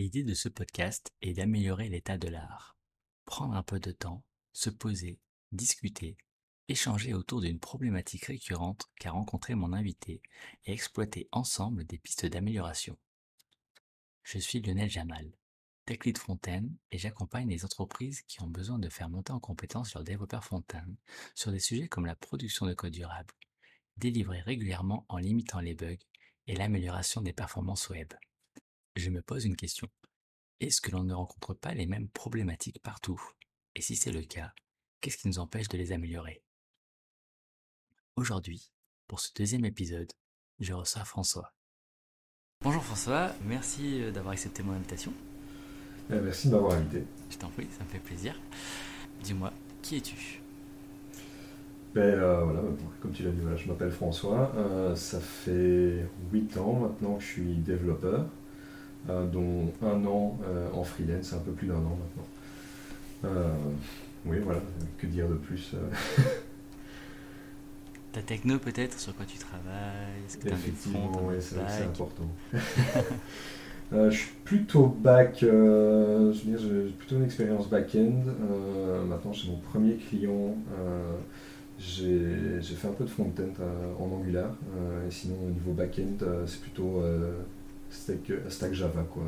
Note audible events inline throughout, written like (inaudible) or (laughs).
L'idée de ce podcast est d'améliorer l'état de l'art. Prendre un peu de temps, se poser, discuter, échanger autour d'une problématique récurrente qu'a rencontré mon invité et exploiter ensemble des pistes d'amélioration. Je suis Lionel Jamal, tech Fontaine et j'accompagne les entreprises qui ont besoin de faire monter en compétence leurs développeurs Fontaine sur des sujets comme la production de code durable, délivré régulièrement en limitant les bugs et l'amélioration des performances web je me pose une question. Est-ce que l'on ne rencontre pas les mêmes problématiques partout? Et si c'est le cas, qu'est-ce qui nous empêche de les améliorer? Aujourd'hui, pour ce deuxième épisode, je reçois François. Bonjour François, merci euh, d'avoir accepté mon invitation. Euh, merci de m'avoir invité. Je t'en prie, ça me fait plaisir. Dis-moi, qui es-tu? Ben, euh, voilà, comme tu l'as dit, je m'appelle François. ça fait 8 ans maintenant que je suis développeur. Euh, dont un an euh, en freelance, un peu plus d'un an maintenant. Euh, oui, voilà, que dire de plus (laughs) Ta techno peut-être, sur quoi tu travailles Effectivement, oui, c'est important. (laughs) je suis plutôt back, je veux dire, j'ai plutôt une expérience back-end. maintenant, j'ai mon premier client. j'ai fait un peu de front-end en Angular. et sinon, au niveau back-end, c'est plutôt Stack, stack Java, quoi.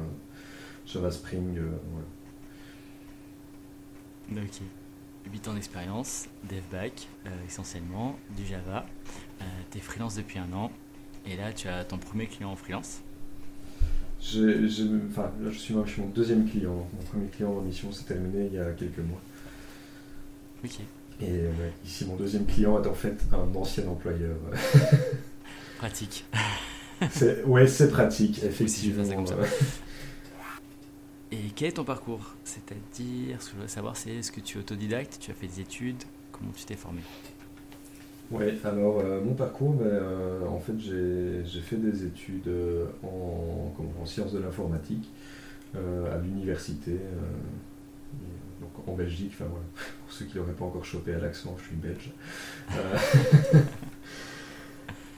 Java Spring, euh, Ok. 8 ans d'expérience, dev back, euh, essentiellement, du Java. Euh, tu es freelance depuis un an, et là tu as ton premier client en freelance. enfin, là je suis, mon deuxième client. Mon premier client en mission s'est terminé il y a quelques mois. Ok. Et ici, mon deuxième client est en fait un ancien employeur. Pratique. (laughs) ouais, c'est pratique, effectivement. (laughs) Et quel est ton parcours? C'est-à-dire, ce que je veux savoir, c'est est-ce que tu es autodidacte, tu as fait des études, comment tu t'es formé? Ouais, alors euh, mon parcours, ben, euh, en fait, j'ai fait des études euh, en, en sciences de l'informatique à l'université, donc en Belgique. Enfin voilà, (laughs) pour ceux qui n'auraient pas encore chopé à l'accent, je suis belge. (laughs)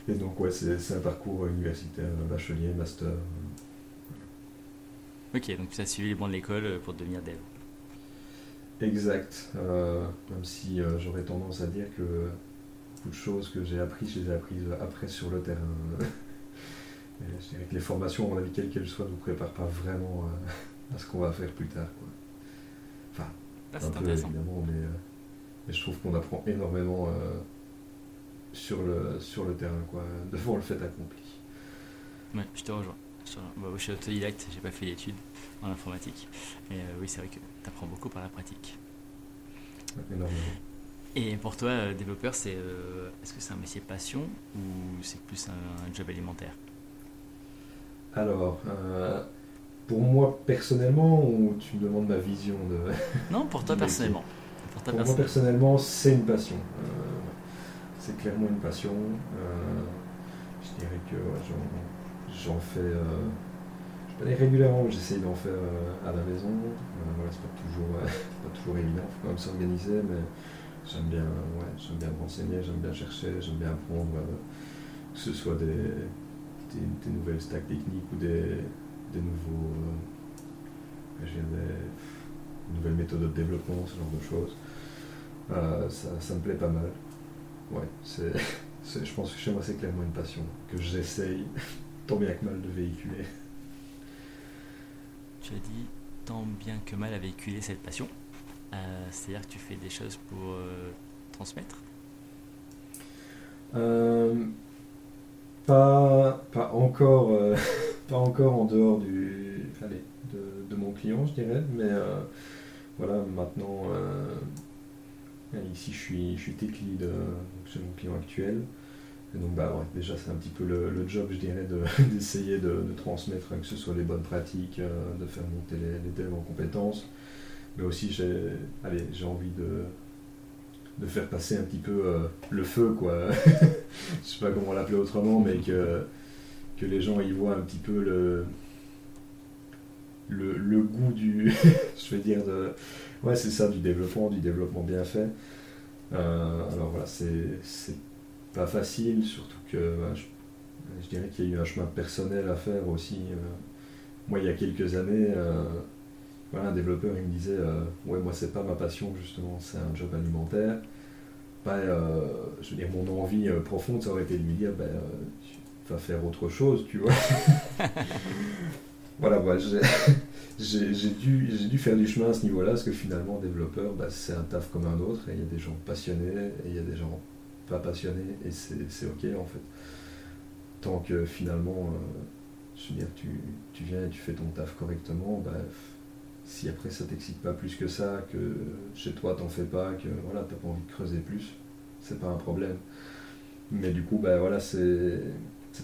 Et donc, ouais, c'est un parcours universitaire, bachelier, master. Ok, donc tu as suivi les bancs de l'école euh, pour devenir dev. Exact. Euh, même si euh, j'aurais tendance à dire que beaucoup de choses que j'ai apprises, je les ai apprises après sur le terrain. (laughs) je dirais que les formations, à mon avis, quelles qu'elles soient, ne nous préparent pas vraiment (laughs) à ce qu'on va faire plus tard. Quoi. Enfin, ah, un peu évidemment, mais, mais, je trouve qu'on apprend énormément sur le, sur le terrain, quoi, devant le fait accompli. Ouais, je te rejoins. Je, suis autodidacte, j'ai pas fait d'études en informatique. Et euh, oui, c'est vrai que tu apprends beaucoup par la pratique. énormément. Et pour toi, euh, développeur, c'est euh, est-ce que c'est un métier passion ou c'est plus un, job alimentaire? Alors, pour moi personnellement, ou tu me demandes ma vision de. Non, pour toi (laughs) personnellement. Pour, moi personnellement, c'est une passion c'est clairement une passion. Euh, je dirais que j'en fais, euh, je vais pas régulièrement, j'essaye d'en faire euh, à la maison. voilà, c'est pas toujours, (laughs) pas toujours évident, faut quand même s'organiser, mais j'aime bien, ouais, j'aime bien renseigner, j'aime bien chercher, j'aime bien apprendre, que ce soit des, des, nouvelles stacks techniques ou des, des nouveaux, nouvelles méthodes de développement, ce genre de choses. ça, ça me plaît pas mal ouais, (laughs) c'est, je pense que chez moi, c'est clairement une passion que j'essaye (laughs) tant bien que mal de véhiculer. Tu as dit tant bien que mal à véhiculer cette passion. Euh, c'est-à-dire que tu fais des choses pour euh, transmettre? Euh, pas, pas, encore, (laughs) pas encore en dehors du, allez, de, de, mon client, je dirais, mais voilà, maintenant Ici, je suis, je suis tech lead euh, chez mon client actuel. Donc, bah, déjà, c'est un petit peu le, job, je dirais, (laughs) d'essayer de, transmettre hein, que ce soit les bonnes pratiques, euh, de faire monter les, les devs en compétences. Mais aussi, j'ai envie de, faire passer un petit peu euh, le feu, quoi. (laughs) je sais pas comment l'appeler autrement, mais que, les gens y voient un petit peu le, goût du, (laughs) je vais dire, de, Ouais, c'est ça, du développement, du développement bien fait. Euh, alors voilà, c'est pas facile, surtout que bah, je, dirais qu'il y a eu un chemin personnel à faire aussi. Euh, moi, il y a quelques années, voilà, un développeur, il me disait Ouais, moi, c'est pas ma passion, justement, c'est un job alimentaire. Je veux dire, mon envie profonde, ça aurait été de lui dire ben, Tu vas faire autre chose, tu vois. (laughs) voilà, moi, (laughs) j'ai dû, faire du chemin à ce niveau-là, parce que finalement, développeur, ben, c'est un taf comme un autre, et il y a des gens passionnés, et il y a des gens pas passionnés, et c'est ok en fait. Tant que finalement, je veux dire, tu, tu, viens et tu fais ton taf correctement, bah, si après ça t'excite pas plus que ça, que chez toi t'en fais pas, que voilà, t'as pas envie de creuser plus, c'est pas un problème. Mais du coup, bah, voilà, c'est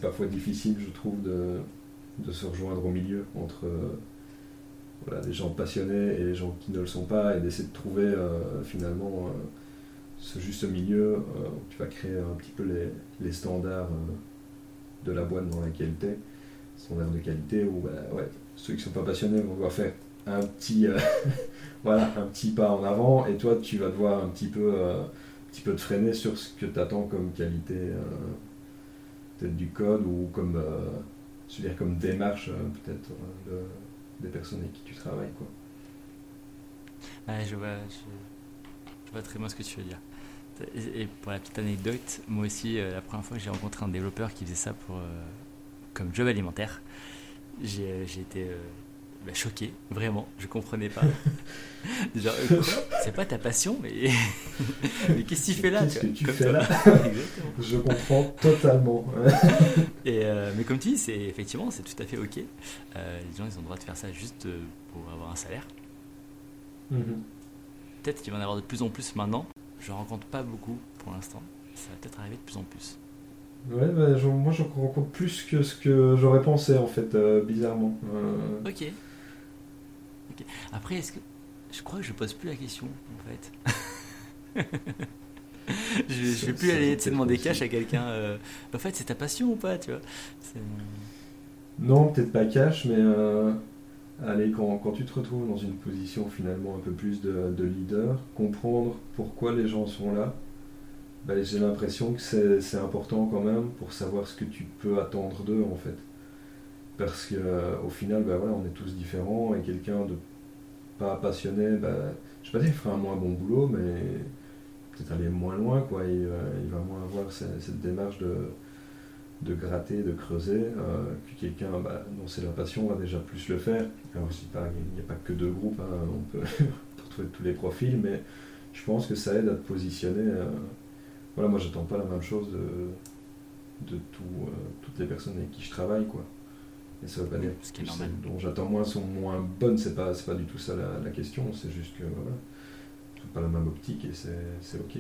parfois difficile, je trouve, de, de, se rejoindre au milieu entre voilà, des gens passionnés et les gens qui ne le sont pas, et d'essayer de trouver euh, finalement euh, ce juste milieu euh, où tu vas créer un petit peu les, standards de la boîte dans laquelle tu es standard de qualité où bah, ouais, ceux qui ne sont pas passionnés vont devoir faire un petit, euh, (laughs) un petit pas en avant et toi tu vas devoir un petit peu, euh, un petit peu te freiner sur ce que tu attends comme qualité euh, peut-être du code ou comme, je veux dire, comme démarche peut-être des personnes avec qui tu travailles. Quoi. je, vois, je, vois très bien ce que tu veux dire. Et pour la petite anecdote, moi aussi, la première fois que j'ai rencontré un développeur qui faisait ça pour, comme job alimentaire, j'ai été euh, bah, choqué, vraiment, je comprenais pas. (laughs) Euh, c'est pas ta passion, mais, (laughs) mais qu'est-ce que tu fais là Qu'est-ce que tu fais là? (laughs) Je comprends totalement. Et, euh, mais comme tu dis, c'est effectivement, c'est tout à fait ok. les gens, ils ont le droit de faire ça juste pour avoir un salaire. Mhm. Peut-être qu'il va en avoir de plus en plus maintenant. Je rencontre pas beaucoup pour l'instant. Ça va peut-être arriver de plus en plus. Ouais, bah, moi je rencontre plus que ce que j'aurais pensé en fait, euh, bizarrement. Euh, Après, est-ce que. Je crois que je pose plus la question en fait. (laughs) je, je vais plus aller te demander cash à quelqu'un. Euh, en fait, c'est ta passion ou pas, tu vois? Non, peut-être pas cash, mais allez, quand, quand, tu te retrouves dans une position finalement un peu plus de, de leader, comprendre pourquoi les gens sont là bah, j'ai l'impression que c'est important quand même pour savoir ce que tu peux attendre d'eux en fait. Parce qu'au euh, final, bah, voilà, on est tous différents et quelqu'un de pas passionné, bah, je sais pas dire, il fera un moins bon boulot, mais peut-être aller moins loin, quoi. Il, il va moins avoir cette, démarche de, de gratter, de creuser, euh, que quelqu'un bah, dont c'est la passion va déjà plus le faire. Alors, pas, il n'y a pas que deux groupes, hein, on peut (laughs) retrouver tous les profils, mais je pense que ça aide à te positionner. Euh, voilà, moi j'attends pas la même chose de, de tout, euh, toutes les personnes avec qui je travaille, quoi. Et ça veut pas dire ce qui est normal. dont j'attends moins sont moins bonnes, c'est pas, pas du tout ça la, question, c'est juste que voilà, pas la même optique et c'est ok.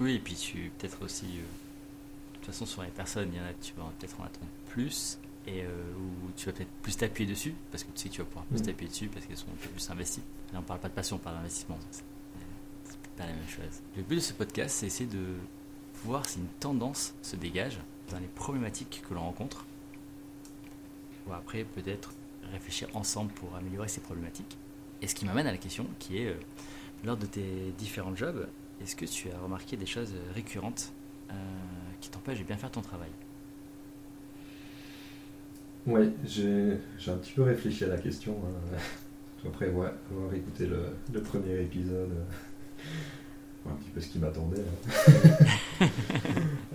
Oui, et puis tu peut-être aussi, euh, de toute façon sur les personnes, il y en a tu vas peut-être en attendre plus, et euh, où tu vas peut-être plus t'appuyer dessus, parce que tu sais que tu vas pouvoir plus mm. t'appuyer dessus parce qu'elles sont un peu plus investies. Là on parle pas de passion, on parle d'investissement la même chose. Le but de ce podcast, c'est essayer de voir si une tendance se dégage dans les problématiques que l'on rencontre. Après, peut-être réfléchir ensemble pour améliorer ces problématiques. Et ce qui m'amène à la question qui est, euh, lors de tes différents jobs, est-ce que tu as remarqué des choses récurrentes euh, qui t'empêchent de bien faire ton travail? Oui, j'ai un petit peu réfléchi à la question. Hein. (laughs) Après avoir écouté le, le premier épisode (laughs) un petit peu ce qui m'attendait. (laughs)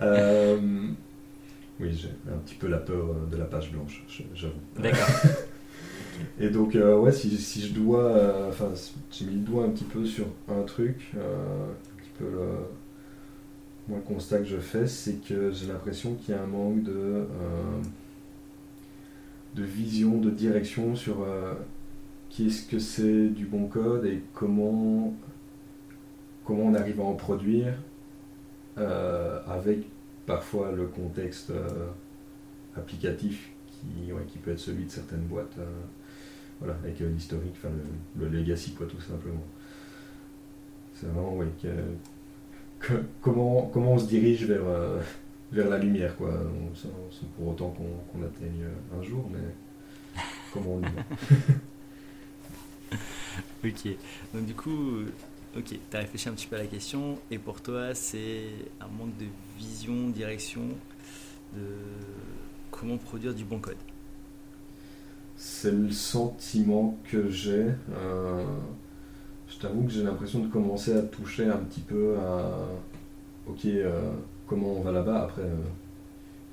Euh, oui, j'ai un petit peu la peur euh, de la page blanche, j'avoue. D'accord. (laughs) Et donc, euh, ouais, si, si, je dois. Enfin, j'ai mis le doigt un petit peu sur un truc. un petit peu le. Moi, le constat que je fais, c'est que j'ai l'impression qu'il y a un manque de. de vision, de direction sur qu'est-ce que c'est du bon code et comment comment on arrive à en produire euh, avec parfois le contexte euh, applicatif qui, qui, peut être celui de certaines boîtes, euh, voilà, avec l'historique, enfin le, legacy quoi tout simplement. C'est vraiment comment, comment on se dirige vers, vers la lumière quoi, sans, pour autant qu'on atteigne un jour, mais comment on y va. (laughs) ok, donc du coup Ok, tu as réfléchi un petit peu à la question, et pour toi, c'est un manque de vision, direction de comment produire du bon code c'est le sentiment que j'ai. je t'avoue que j'ai l'impression de commencer à toucher un petit peu à. Ok, comment on va là-bas Après,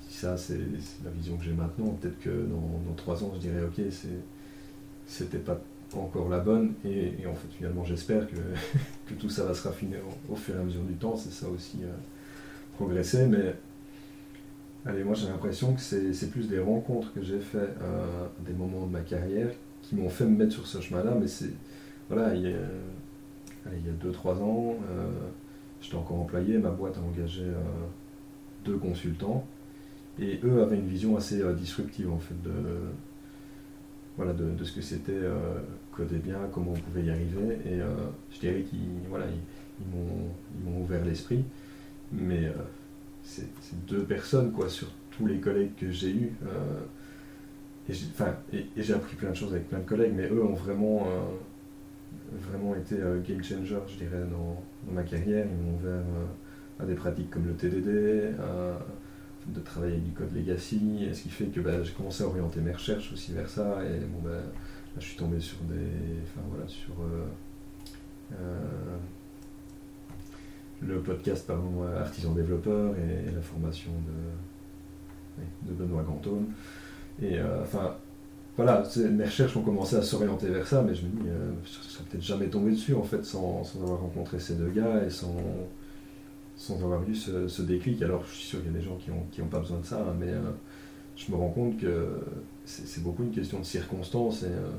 si ça, c'est la vision que j'ai maintenant. Peut-être que dans, dans, trois ans, je dirais ok, c'était pas encore la bonne. Et, en fait, finalement, j'espère que, (laughs) tout ça va se raffiner au, fur et à mesure du temps. C'est ça aussi, euh, progresser. Mais allez, moi, j'ai l'impression que c'est plus des rencontres que j'ai fait euh, des moments de ma carrière qui m'ont fait me mettre sur ce chemin-là. Mais c'est. Voilà, il y a, il y a 2-3 ans, euh, j'étais encore employé. Ma boîte a engagé deux consultants. Et eux avaient une vision assez disruptive, en fait, de voilà, de, ce que c'était euh, coder bien, comment on pouvait y arriver. Et euh, je dirais qu'ils voilà, ils, ils m'ont ouvert l'esprit. Mais euh, c'est deux personnes quoi, sur tous les collègues que j'ai eus. et j'ai appris plein de choses avec plein de collègues, mais eux ont vraiment, vraiment été game changer, je dirais, dans ma carrière. Ils m'ont ouvert à des pratiques comme le TDD, de travailler du code legacy, ce qui fait que bah, j'ai commencé à orienter mes recherches aussi vers ça, et bon, bah, je suis tombé sur des. Enfin voilà, sur. Euh, euh, le podcast pardon, Artisan Développeur et, la formation de, de Benoît Gantone. Et euh, enfin, voilà, mes recherches ont commencé à s'orienter vers ça, mais je me dis, je ne serais peut-être jamais tombé dessus en fait sans, sans, avoir rencontré ces deux gars et sans, sans avoir eu ce, déclic. Alors, je suis sûr qu'il y a des gens qui n'ont qui ont pas besoin de ça, hein, mais euh, je me rends compte que c'est beaucoup une question de circonstances. Et euh,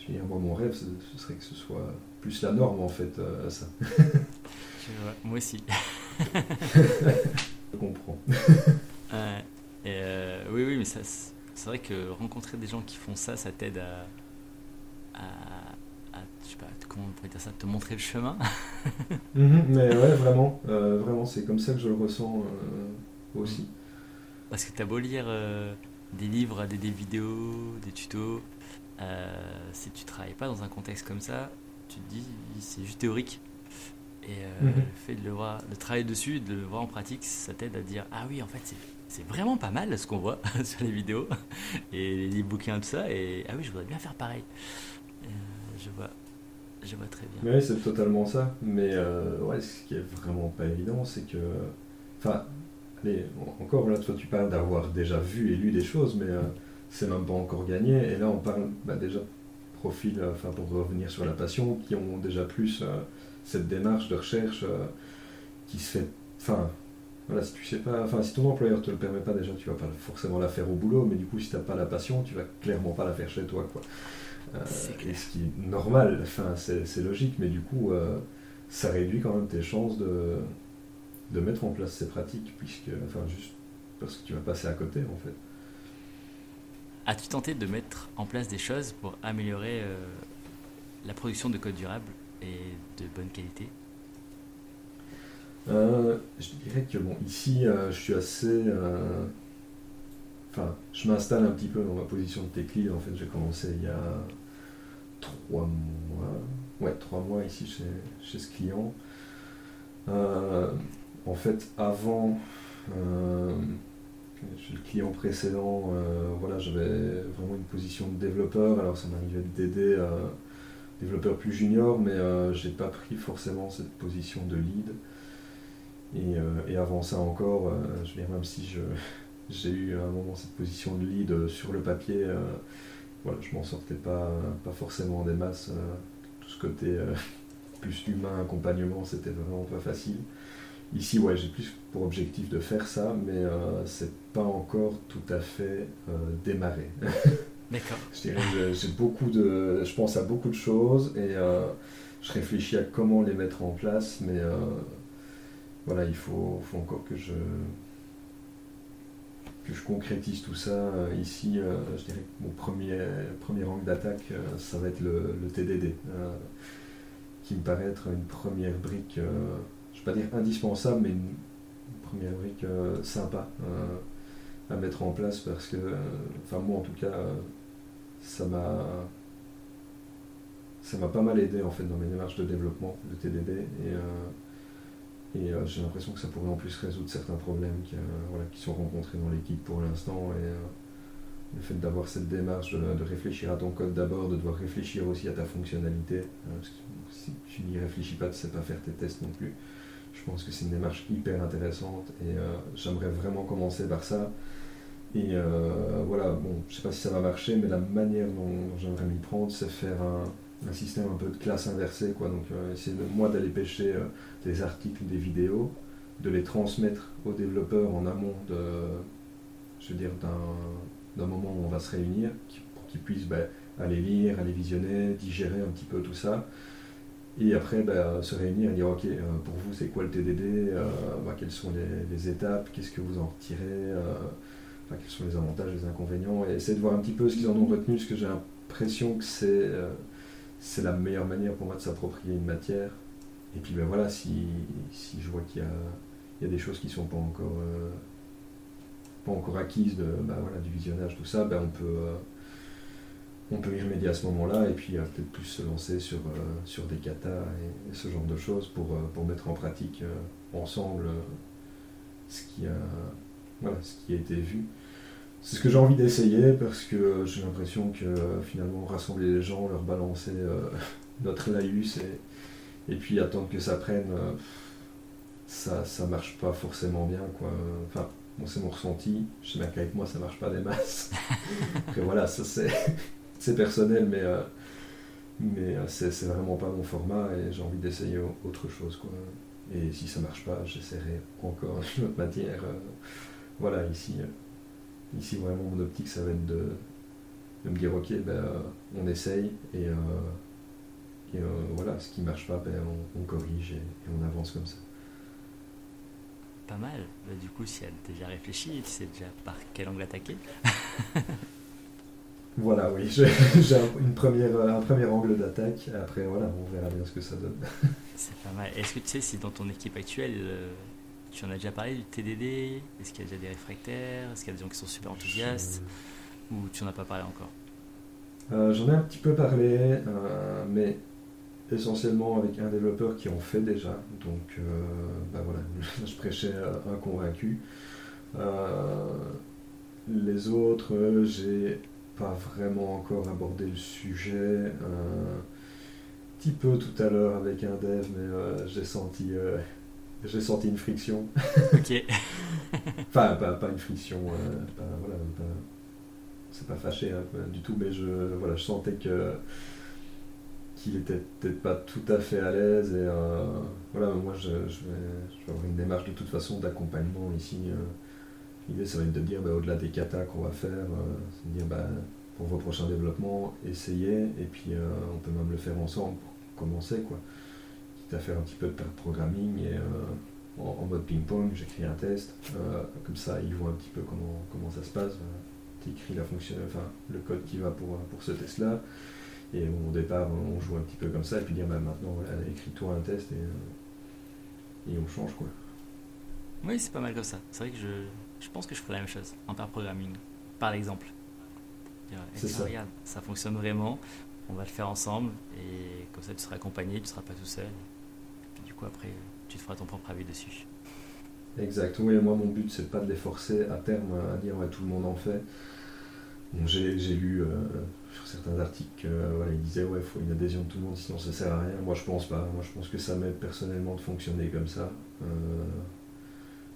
je veux dire, moi, mon rêve, ce, serait que ce soit plus la norme, en fait, euh, ça. (laughs) moi aussi. je comprends. (laughs) oui, oui, mais c'est vrai que rencontrer des gens qui font ça, ça t'aide à comment on pourrait dire ça, te montrer le chemin. (laughs) Mhm, mais ouais, vraiment, euh, vraiment, c'est comme ça que je le ressens euh, aussi. Parce que tu as beau lire euh, des livres, des, des, vidéos, des tutos, si tu travailles pas dans un contexte comme ça, tu te dis c'est juste théorique. Et mhm. le fait de le voir, de travailler dessus, de le voir en pratique, ça t'aide à dire ah oui, en fait, c'est vraiment pas mal ce qu'on voit (laughs) sur les vidéos (laughs) et les bouquins, tout ça. Et ah oui, je voudrais bien faire pareil. Je vois, je vois très bien. Oui, c'est totalement ça. Mais euh, ouais, ce qui est vraiment pas évident, c'est que. Enfin, allez, encore là, toi, tu parles d'avoir déjà vu et lu des choses, mais euh, c'est même pas encore gagné. Et là, on parle bah, déjà profil, euh, enfin, pour revenir sur la passion, qui ont déjà plus cette démarche de recherche qui se fait. Enfin, voilà, si tu sais pas, enfin, si ton employeur te le permet pas déjà, tu vas pas forcément la faire au boulot, mais du coup, si t'as pas la passion, tu vas clairement pas la faire chez toi, quoi. Euh, et ce qui est normal, enfin, c'est logique, mais du coup, euh, ça réduit quand même tes chances de, de mettre en place ces pratiques, puisque, enfin, juste parce que tu vas passer à côté, en fait. As-tu tenté de mettre en place des choses pour améliorer euh, la production de code durable et de bonne qualité? Je dirais que bon, ici, je suis assez. Enfin, je m'installe un petit peu dans ma position de tech lead. En fait, j'ai commencé il y a trois mois, ouais, trois mois ici chez, chez ce client. Euh, en fait, avant, euh, chez le client précédent, euh, voilà, j'avais vraiment une position de développeur. Alors, ça m'arrivait d'aider développeur plus junior, mais j'ai pas pris forcément cette position de lead. Et, et avant ça encore, je veux dire, même si (laughs) j'ai eu à un moment cette position de lead sur le papier, voilà, je m'en sortais pas, pas forcément des masses. Euh, tout ce côté euh, (laughs) plus humain, accompagnement, c'était vraiment pas facile. Ici, ouais, j'ai plus pour objectif de faire ça, mais euh, c'est pas encore tout à fait démarré. (laughs) D'accord. j'ai beaucoup de, je pense à beaucoup de choses et je réfléchis à comment les mettre en place, mais voilà, il faut, faut encore que je que je concrétise tout ça. Euh, ici, euh, je dirais que mon premier, premier angle d'attaque, euh, ça va être le, TDD, qui me paraît être une première brique, je ne vais pas dire indispensable, mais une, première brique sympa à mettre en place parce que, enfin moi en tout cas, ça m'a ça m'a pas mal aidé en fait dans mes démarches de développement, le TDD, et et euh, j'ai l'impression que ça pourrait en plus résoudre certains problèmes qui, euh, qui sont rencontrés dans l'équipe pour l'instant. Et euh, le fait d'avoir cette démarche de, réfléchir à ton code d'abord, de devoir réfléchir aussi à ta fonctionnalité. Hein, parce que si tu n'y réfléchis pas, tu ne sais pas faire tes tests non plus. Je pense que c'est une démarche hyper intéressante et j'aimerais vraiment commencer par ça. Et voilà, bon, je sais pas si ça va marcher, mais la manière dont, j'aimerais m'y prendre, c'est faire un, système un peu de classe inversée, quoi. Donc euh, essayer de moi d'aller pêcher des articles, des vidéos, de les transmettre aux développeurs en amont dire, d'un moment où on va se réunir, pour qu'ils puissent ben, aller lire, aller visionner, digérer un petit peu tout ça. Et après, ben, se réunir et dire, OK, euh, pour vous, c'est quoi le TDD euh, ben, Quelles sont les, étapes Qu'est-ce que vous en retirez euh, Quels sont les avantages, les inconvénients Et essayer de voir un petit peu ce qu'ils en ont retenu, parce que j'ai l'impression que c'est c'est la meilleure manière pour moi de s'approprier une matière. Et puis ben voilà, si, si je vois qu'il y a, des choses qui ne sont pas encore pas encore acquise de, bah, voilà, du visionnage, tout ça, ben on, peut, euh, on peut y remédier à ce moment-là et puis euh, peut-être plus se lancer sur, euh, des katas et, ce genre de choses pour, mettre en pratique ensemble ce, qui ce qui a été vu. C'est ce que j'ai envie d'essayer parce que j'ai l'impression que finalement rassembler les gens, leur balancer (laughs) notre laïus et, et puis attendre que ça prenne, ça, ça marche pas forcément bien. Quoi. Enfin, c'est mon ressenti. Je sais bien qu'avec moi, ça marche pas des masses. (laughs) Après, voilà, ça (laughs) c'est personnel, mais, euh, mais euh, c'est vraiment pas mon format et j'ai envie d'essayer autre chose. Quoi. Et si ça marche pas, j'essaierai encore une autre matière. Euh, voilà, ici, ici, vraiment, mon optique, ça va être de, de me dire ok, ben, on essaye et, et voilà, ce qui marche pas, ben, on, corrige et on avance comme ça pas mal. Bah, du coup, si elle a déjà réfléchi, tu sais déjà par quel angle attaquer. (laughs) voilà, oui, (laughs) j'ai une première, un premier angle d'attaque. Après, voilà, on verra bien ce que ça donne. C'est pas mal. Est-ce que tu sais si dans ton équipe actuelle, euh, tu en as déjà parlé du TDD Est-ce qu'il y a déjà des réfractaires? Est-ce qu'il y a des gens qui sont super enthousiastes? Ou tu n'en as pas parlé encore? Euh, J'en ai un petit peu parlé, euh, mais essentiellement avec un développeur qui en fait déjà. Donc euh, bah voilà, (laughs) je prêchais un convaincu. Euh, les autres, j'ai pas vraiment encore abordé le sujet. un petit peu tout à l'heure avec un dev, mais j'ai senti j'ai senti une friction. (laughs) Ok. enfin, pas, pas, une friction, voilà, c'est pas fâché hein, du tout, mais je, voilà, je sentais que qu'il était peut-être pas tout à fait à l'aise. Et euh, voilà, moi je, vais, avoir une démarche de toute façon d'accompagnement ici. Euh. L'idée, ça va être de dire, bah, au-delà des katas qu'on va faire, euh, c'est de dire, bah, pour vos prochains développements, essayez, et puis on peut même le faire ensemble pour commencer, quoi. À faire un petit peu de programming, et en, mode ping-pong, j'écris un test, comme ça, ils voient un petit peu comment, comment ça se passe. tu écris la fonction, enfin, le code qui va pour, pour ce test-là, et au départ, on joue un petit peu comme ça, et puis dire bah, maintenant, écris-toi un test et, euh, et on change. quoi. Oui, c'est pas mal comme ça. C'est vrai que je, je pense que je ferai la même chose en pair programming, par exemple. C'est ça. Regarde, ça fonctionne vraiment, on va le faire ensemble, et comme ça tu seras accompagné, tu seras pas tout seul. Du coup, après, tu te feras ton propre avis dessus. Exact, oui, moi mon but c'est pas de les forcer à terme à dire ouais, tout le monde en fait. j'ai lu. Euh, sur certains articles, euh, voilà, ils disaient ouais, il faut une adhésion de tout le monde, sinon ça sert à rien. Moi, je pense pas. Moi, je pense que ça m'aide personnellement de fonctionner comme ça. Euh,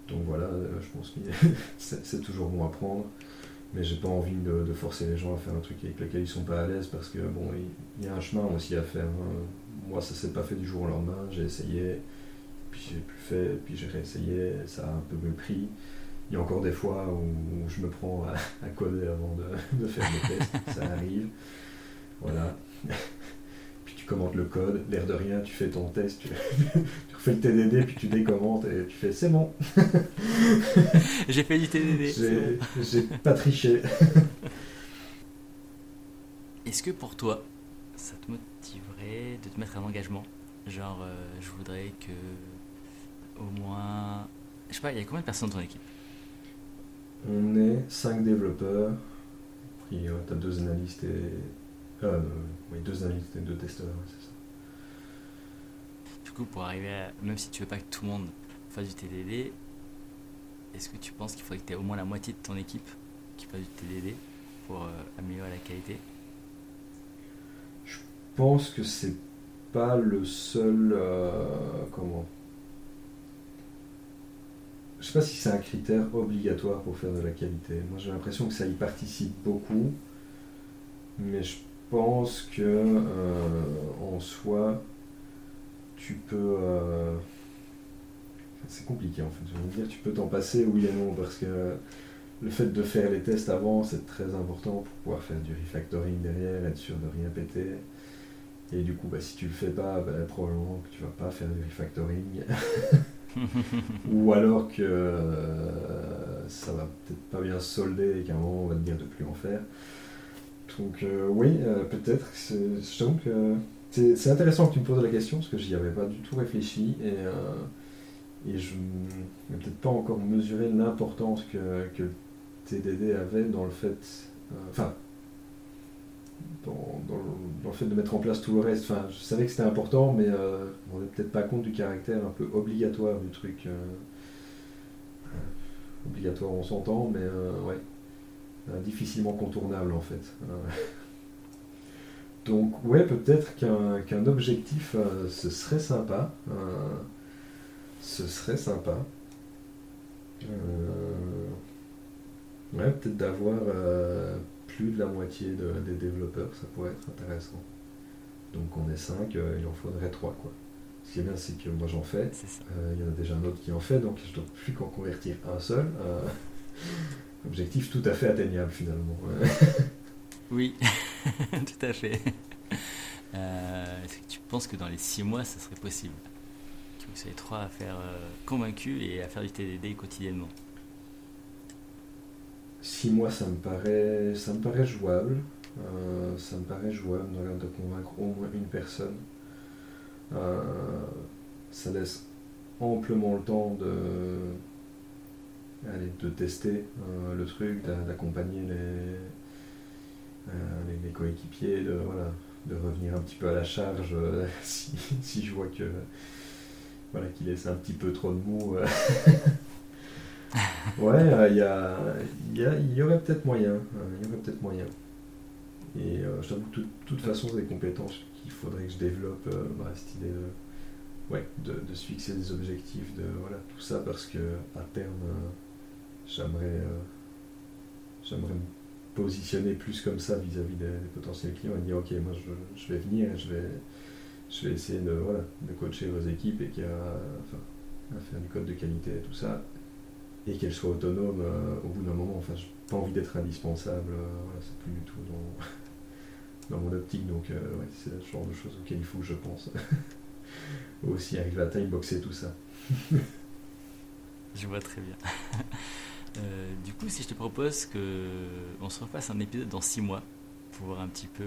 donc voilà, euh, je pense que (laughs) c'est toujours bon à prendre. Mais j'ai pas envie de, forcer les gens à faire un truc avec lequel ils sont pas à l'aise parce que bon, il y, a un chemin aussi à faire. Hein. Moi, ça s'est pas fait du jour au lendemain. J'ai essayé, puis j'ai plus fait, puis j'ai réessayé. Ça a un peu me pris. Il y a encore des fois où je me prends à, coder avant (laughs) de, faire des tests, ça arrive. Voilà. (laughs) Commentes le code, l'air de rien, tu fais ton test, tu, (laughs) refais le TDD, puis tu décommentes et tu fais c'est bon. (laughs) J'ai fait du TDD. J'ai pas triché. (laughs) Est-ce que pour toi, ça te motiverait de te mettre un engagement? Genre, euh, je voudrais que au moins. Je sais pas, il y a combien de personnes dans ton équipe? On est 5 développeurs, puis tu as deux analystes et. Euh, oui, deux et deux testeurs, c'est ça. Du coup, pour arriver à. Même si tu veux pas que tout le monde fasse du TDD, est-ce que tu penses qu'il faudrait que tu aies au moins la moitié de ton équipe qui fasse du TDD pour euh, améliorer la qualité? Je pense que c'est pas le seul. euh, comment? Je sais pas si c'est un critère obligatoire pour faire de la qualité. Moi j'ai l'impression que ça y participe beaucoup, mais je pense que euh, en soi, tu peux. euh, enfin, c'est compliqué en fait. Je veux dire, tu peux t'en passer oui et non parce que le fait de faire les tests avant, c'est très important pour pouvoir faire du refactoring derrière, être sûr de rien péter. Et du coup, bah, si tu le fais pas, bah, probablement que tu vas pas faire du refactoring. (laughs) Ou alors que euh, ça va peut-être pas bien se solder et qu'à un moment on va te dire de plus en faire. Donc euh, oui, euh, peut-être. que c'est- intéressant que tu me poses la question parce que j'y avais pas du tout réfléchi et, euh, je n'ai peut-être pas encore mesuré l'importance que, TDD avait dans le fait, enfin, dans, le, fait de mettre en place tout le reste. Enfin, je savais que c'était important, mais euh, me rendais peut-être pas compte du caractère un peu obligatoire du truc. obligatoire, on s'entend, mais ouais, difficilement contournable en fait. Euh, donc ouais, peut-être qu'un qu'un objectif, euh, ce serait sympa. euh, ce serait sympa. Euh, ouais, peut-être d'avoir euh, plus de la moitié de- des développeurs, ça pourrait être intéressant. Donc on est 5, il en faudrait 3 quoi. Ce qui est bien, c'est que moi j'en fais. Euh, Il y en a déjà un autre qui en fait, donc je dois plus qu'en convertir un seul. Objectif tout à fait atteignable finalement. (laughs) Oui, (laughs) tout à fait. Euh, Est-ce que tu penses que dans les 6 mois, ça serait possible? Que vous soyez trois à faire euh, convaincus et à faire du TDD quotidiennement 6 mois, ça me paraît, ça me paraît jouable. Euh, ça me paraît jouable de, de convaincre au moins une personne. Euh, ça laisse amplement le temps de, de tester euh, le truc, d'a- d'accompagner les, euh, les, les coéquipiers, de, voilà, de revenir un petit peu à la charge euh, (laughs) si, si je vois que voilà, qu'il laisse un petit peu trop de mou. (laughs) ouais, il y, a, il y, a- y aurait peut-être moyen. euh, Il y aurait peut-être moyen. Et euh, je t'avoue que de toute, toute façon, des compétences qu'il faudrait que je développe, euh, bah, cette idée de, ouais, de, de se fixer des objectifs, de voilà, tout ça, parce que à terme, euh, j'aimerais euh, j'aimerais me positionner plus comme ça vis-à-vis des, potentiels clients et dire ok, moi je, je vais venir et je vais, je vais essayer de, voilà, de coacher vos équipes et a, enfin, faire du code de qualité et tout ça, et qu'elles soient autonomes euh, au bout d'un moment. Enfin, j'ai pas envie d'être indispensable, euh, voilà, c'est plus du tout dans, (laughs) dans mon optique, donc c'est le genre de choses auxquelles il faut je pense. (laughs) Aussi arriver à timeboxer tout ça. (laughs) Je vois très bien. Euh, du coup, si je te propose que on se refasse un épisode dans 6 mois pour voir un petit peu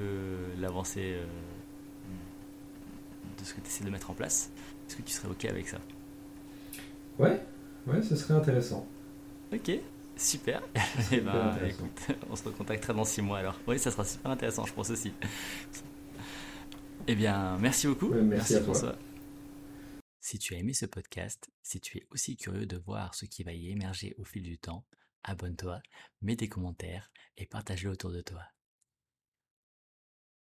l'avancée euh, de ce que tu essaies de mettre en place, est-ce que tu serais OK avec ça? Ouais, ouais, ce serait intéressant. Ok, super. (laughs) serait Eh ben, écoute, on se recontactera dans 6 mois alors. Oui, ça sera super intéressant, je pense aussi. Eh bien, merci beaucoup. Ouais, merci à toi. Si tu as aimé ce podcast, si tu es aussi curieux de voir ce qui va y émerger au fil du temps, abonne-toi, mets des commentaires et partage-le autour de toi.